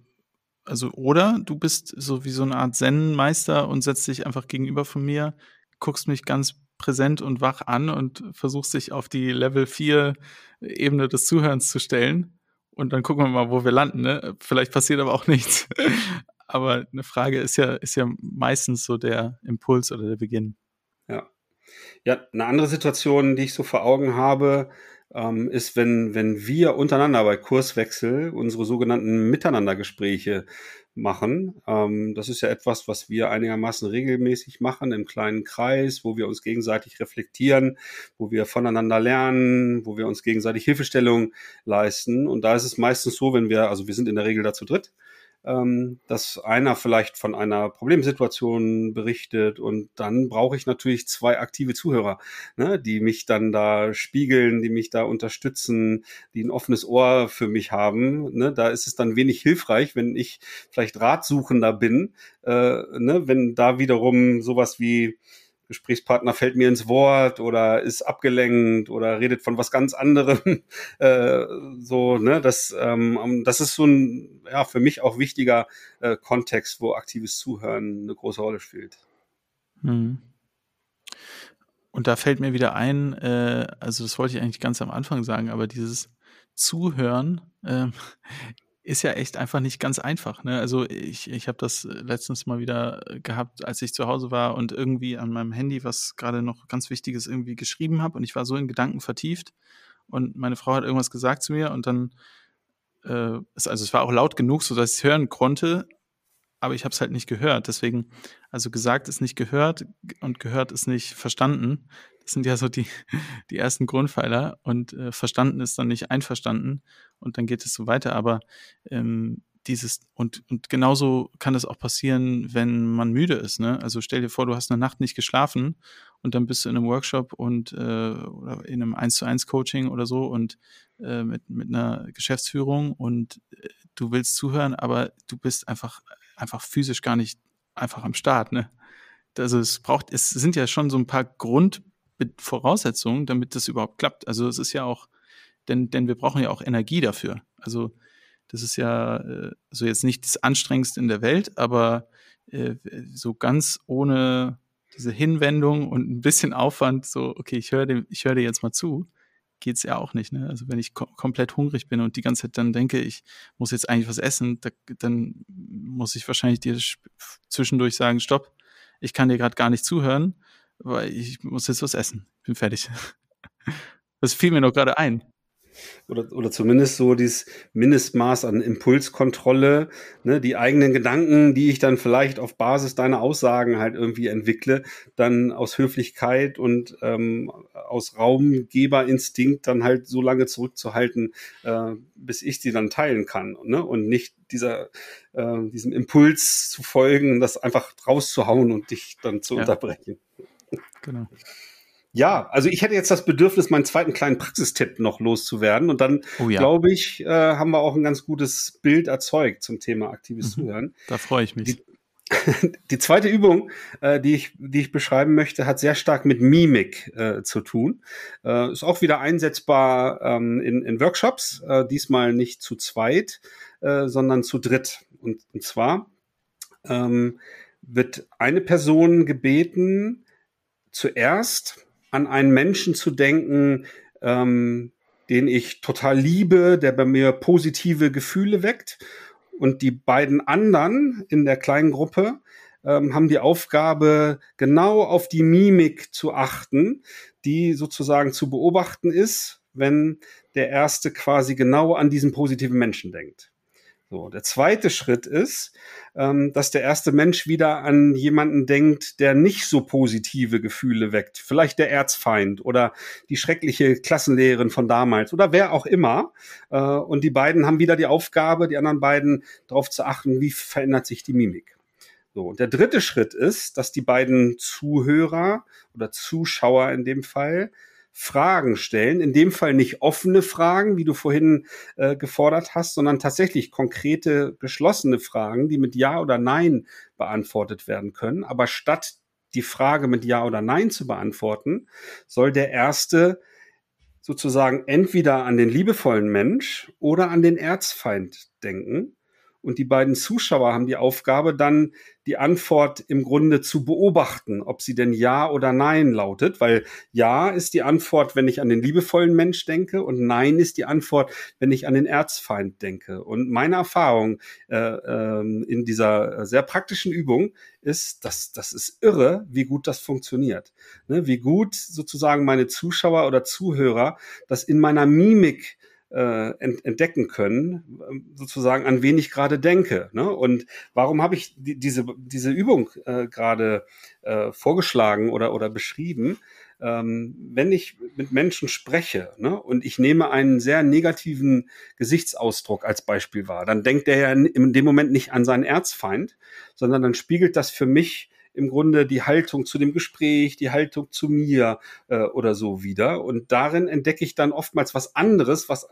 also, oder du bist so wie so eine Art Zen-Meister und setzt dich einfach gegenüber von mir, guckst mich ganz präsent und wach an und versuchst dich auf die Level 4 Ebene des Zuhörens zu stellen. Und dann gucken wir mal, wo wir landen. Ne? Vielleicht passiert aber auch nichts. aber eine Frage ist ja, ist ja meistens so der Impuls oder der Beginn. Ja. Eine andere Situation, die ich so vor Augen habe, ähm, ist, wenn, wenn wir untereinander bei Kurswechsel unsere sogenannten Miteinandergespräche machen. Ähm, das ist ja etwas, was wir einigermaßen regelmäßig machen im kleinen Kreis, wo wir uns gegenseitig reflektieren, wo wir voneinander lernen, wo wir uns gegenseitig Hilfestellung leisten. Und da ist es meistens so, wenn wir, also wir sind in der Regel dazu dritt, dass einer vielleicht von einer Problemsituation berichtet und dann brauche ich natürlich zwei aktive Zuhörer, ne, die mich dann da spiegeln, die mich da unterstützen, die ein offenes Ohr für mich haben. Ne, da ist es dann wenig hilfreich, wenn ich vielleicht Ratsuchender bin, äh, ne, wenn da wiederum sowas wie Gesprächspartner fällt mir ins Wort oder ist abgelenkt oder redet von was ganz anderem. äh, so, ne, das, ähm, das ist so ein, ja, für mich auch wichtiger äh, Kontext, wo aktives Zuhören eine große Rolle spielt. Hm. Und da fällt mir wieder ein, äh, also das wollte ich eigentlich ganz am Anfang sagen, aber dieses Zuhören, äh, ist ja echt einfach nicht ganz einfach. Ne? Also ich, ich habe das letztens mal wieder gehabt, als ich zu Hause war und irgendwie an meinem Handy was gerade noch ganz Wichtiges irgendwie geschrieben habe und ich war so in Gedanken vertieft und meine Frau hat irgendwas gesagt zu mir und dann, äh, also es war auch laut genug, so dass ich es hören konnte, aber ich habe es halt nicht gehört. Deswegen, also gesagt ist nicht gehört und gehört ist nicht verstanden. Das sind ja so die, die ersten Grundpfeiler und äh, verstanden ist dann nicht einverstanden und dann geht es so weiter. Aber ähm, dieses, und, und genauso kann das auch passieren, wenn man müde ist. Ne? Also stell dir vor, du hast eine Nacht nicht geschlafen und dann bist du in einem Workshop und äh, oder in einem 1 zu 1 Coaching oder so und äh, mit, mit einer Geschäftsführung und äh, du willst zuhören, aber du bist einfach, einfach physisch gar nicht einfach am Start, ne? Also es braucht, es sind ja schon so ein paar Grund, Voraussetzungen, damit das überhaupt klappt. Also es ist ja auch, denn, denn wir brauchen ja auch Energie dafür. Also das ist ja äh, so jetzt nicht das Anstrengendste in der Welt, aber äh, so ganz ohne diese Hinwendung und ein bisschen Aufwand, so, okay, ich höre ich höre dir jetzt mal zu, geht's ja auch nicht. Ne? Also wenn ich kom komplett hungrig bin und die ganze Zeit dann denke, ich muss jetzt eigentlich was essen, da, dann muss ich wahrscheinlich dir zwischendurch sagen, stopp, ich kann dir gerade gar nicht zuhören weil ich muss jetzt was essen. Bin fertig. Das fiel mir noch gerade ein. Oder, oder zumindest so dieses Mindestmaß an Impulskontrolle, ne, die eigenen Gedanken, die ich dann vielleicht auf Basis deiner Aussagen halt irgendwie entwickle, dann aus Höflichkeit und ähm, aus Raumgeberinstinkt dann halt so lange zurückzuhalten, äh, bis ich sie dann teilen kann. Ne? Und nicht dieser, äh, diesem Impuls zu folgen, das einfach rauszuhauen und dich dann zu ja. unterbrechen. Genau. Ja, also ich hätte jetzt das Bedürfnis, meinen zweiten kleinen Praxistipp noch loszuwerden. Und dann, oh ja. glaube ich, äh, haben wir auch ein ganz gutes Bild erzeugt zum Thema aktives mhm. Zuhören. Da freue ich mich. Die, die zweite Übung, äh, die, ich, die ich beschreiben möchte, hat sehr stark mit Mimik äh, zu tun. Äh, ist auch wieder einsetzbar ähm, in, in Workshops, äh, diesmal nicht zu zweit, äh, sondern zu dritt. Und, und zwar ähm, wird eine Person gebeten, zuerst an einen Menschen zu denken, ähm, den ich total liebe, der bei mir positive Gefühle weckt. Und die beiden anderen in der kleinen Gruppe ähm, haben die Aufgabe, genau auf die Mimik zu achten, die sozusagen zu beobachten ist, wenn der erste quasi genau an diesen positiven Menschen denkt. So, der zweite Schritt ist, ähm, dass der erste Mensch wieder an jemanden denkt, der nicht so positive Gefühle weckt. Vielleicht der Erzfeind oder die schreckliche Klassenlehrerin von damals oder wer auch immer. Äh, und die beiden haben wieder die Aufgabe, die anderen beiden darauf zu achten, wie verändert sich die Mimik. So, und der dritte Schritt ist, dass die beiden Zuhörer oder Zuschauer in dem Fall Fragen stellen. In dem Fall nicht offene Fragen, wie du vorhin äh, gefordert hast, sondern tatsächlich konkrete, geschlossene Fragen, die mit Ja oder Nein beantwortet werden können. Aber statt die Frage mit Ja oder Nein zu beantworten, soll der Erste sozusagen entweder an den liebevollen Mensch oder an den Erzfeind denken und die beiden Zuschauer haben die Aufgabe, dann die Antwort im Grunde zu beobachten, ob sie denn Ja oder Nein lautet, weil Ja ist die Antwort, wenn ich an den liebevollen Mensch denke und Nein ist die Antwort, wenn ich an den Erzfeind denke. Und meine Erfahrung äh, äh, in dieser sehr praktischen Übung ist, dass das ist irre, wie gut das funktioniert. Ne? Wie gut sozusagen meine Zuschauer oder Zuhörer das in meiner Mimik äh, entdecken können, ähm, sozusagen an wen ich gerade denke. Ne? Und warum habe ich die, diese, diese Übung äh, gerade äh, vorgeschlagen oder, oder beschrieben? Ähm, wenn ich mit Menschen spreche ne, und ich nehme einen sehr negativen Gesichtsausdruck als Beispiel wahr, dann denkt er ja in dem Moment nicht an seinen Erzfeind, sondern dann spiegelt das für mich im Grunde die Haltung zu dem Gespräch, die Haltung zu mir äh, oder so wieder. Und darin entdecke ich dann oftmals was anderes, was,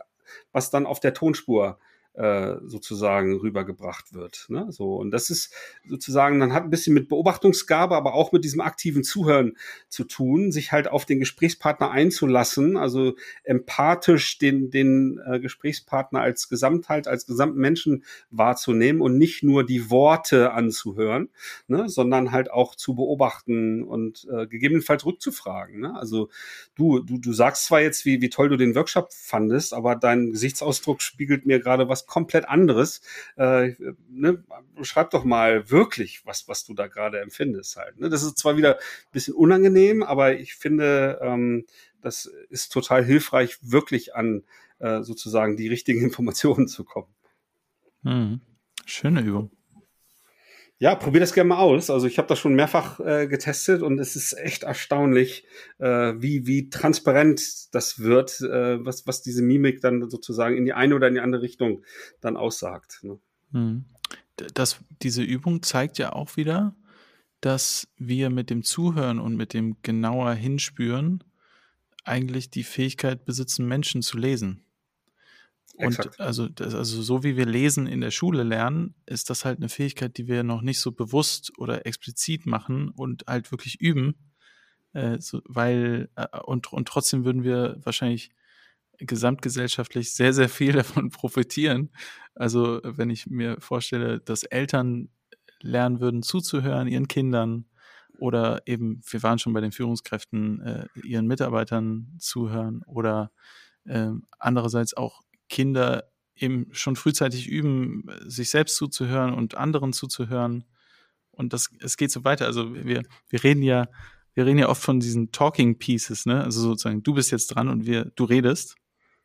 was dann auf der Tonspur äh, sozusagen rübergebracht wird. Ne? So und das ist sozusagen, dann hat ein bisschen mit Beobachtungsgabe, aber auch mit diesem aktiven Zuhören zu tun, sich halt auf den Gesprächspartner einzulassen, also empathisch den den äh, Gesprächspartner als Gesamtheit, als gesamten Menschen wahrzunehmen und nicht nur die Worte anzuhören, ne? sondern halt auch zu beobachten und äh, gegebenenfalls rückzufragen. Ne? Also du du du sagst zwar jetzt, wie wie toll du den Workshop fandest, aber dein Gesichtsausdruck spiegelt mir gerade was komplett anderes. Äh, ne? Schreib doch mal wirklich, was, was du da gerade empfindest halt. Ne? Das ist zwar wieder ein bisschen unangenehm, aber ich finde, ähm, das ist total hilfreich, wirklich an äh, sozusagen die richtigen Informationen zu kommen. Hm. Schöne Übung. Ja, probier das gerne mal aus. Also ich habe das schon mehrfach äh, getestet und es ist echt erstaunlich, äh, wie, wie transparent das wird, äh, was, was diese Mimik dann sozusagen in die eine oder in die andere Richtung dann aussagt. Ne? Hm. Das, diese Übung zeigt ja auch wieder, dass wir mit dem Zuhören und mit dem genauer Hinspüren eigentlich die Fähigkeit besitzen, Menschen zu lesen. Und also, das, also so wie wir lesen in der Schule lernen, ist das halt eine Fähigkeit, die wir noch nicht so bewusst oder explizit machen und halt wirklich üben. Äh, so, weil, äh, und, und trotzdem würden wir wahrscheinlich gesamtgesellschaftlich sehr, sehr viel davon profitieren. Also wenn ich mir vorstelle, dass Eltern lernen würden zuzuhören, ihren Kindern oder eben, wir waren schon bei den Führungskräften, äh, ihren Mitarbeitern zuhören oder äh, andererseits auch Kinder eben schon frühzeitig üben, sich selbst zuzuhören und anderen zuzuhören. Und das, es geht so weiter. Also wir, wir reden ja, wir reden ja oft von diesen Talking Pieces, ne? Also sozusagen, du bist jetzt dran und wir, du redest.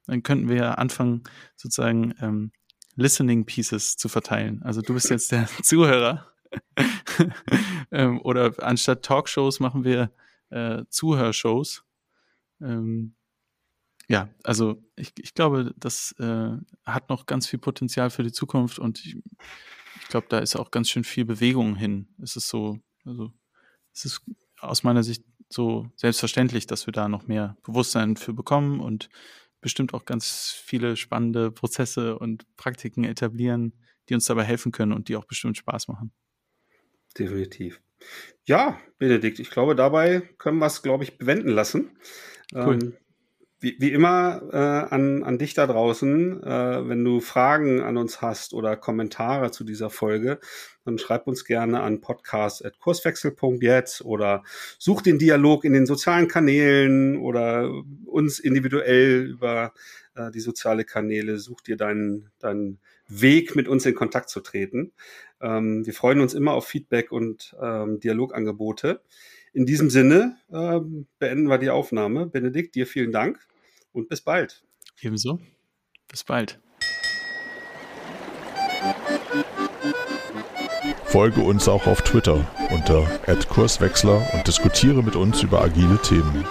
Dann könnten wir ja anfangen, sozusagen ähm, Listening Pieces zu verteilen. Also du bist jetzt der Zuhörer. ähm, oder anstatt Talkshows machen wir äh, Zuhörshows. Ähm, ja, also ich, ich glaube, das äh, hat noch ganz viel Potenzial für die Zukunft und ich, ich glaube, da ist auch ganz schön viel Bewegung hin. Es ist so, also es ist aus meiner Sicht so selbstverständlich, dass wir da noch mehr Bewusstsein für bekommen und bestimmt auch ganz viele spannende Prozesse und Praktiken etablieren, die uns dabei helfen können und die auch bestimmt Spaß machen. Definitiv. Ja, Benedikt, ich glaube, dabei können wir es, glaube ich, bewenden lassen. Cool. Ähm, wie, wie immer äh, an, an dich da draußen, äh, wenn du Fragen an uns hast oder Kommentare zu dieser Folge, dann schreib uns gerne an podcast.kurswechsel.jetzt oder such den Dialog in den sozialen Kanälen oder uns individuell über äh, die soziale Kanäle. Such dir deinen, deinen Weg, mit uns in Kontakt zu treten. Ähm, wir freuen uns immer auf Feedback und ähm, Dialogangebote. In diesem Sinne äh, beenden wir die Aufnahme. Benedikt, dir vielen Dank und bis bald. Ebenso. Bis bald. Folge uns auch auf Twitter unter @kurswechsler und diskutiere mit uns über agile Themen.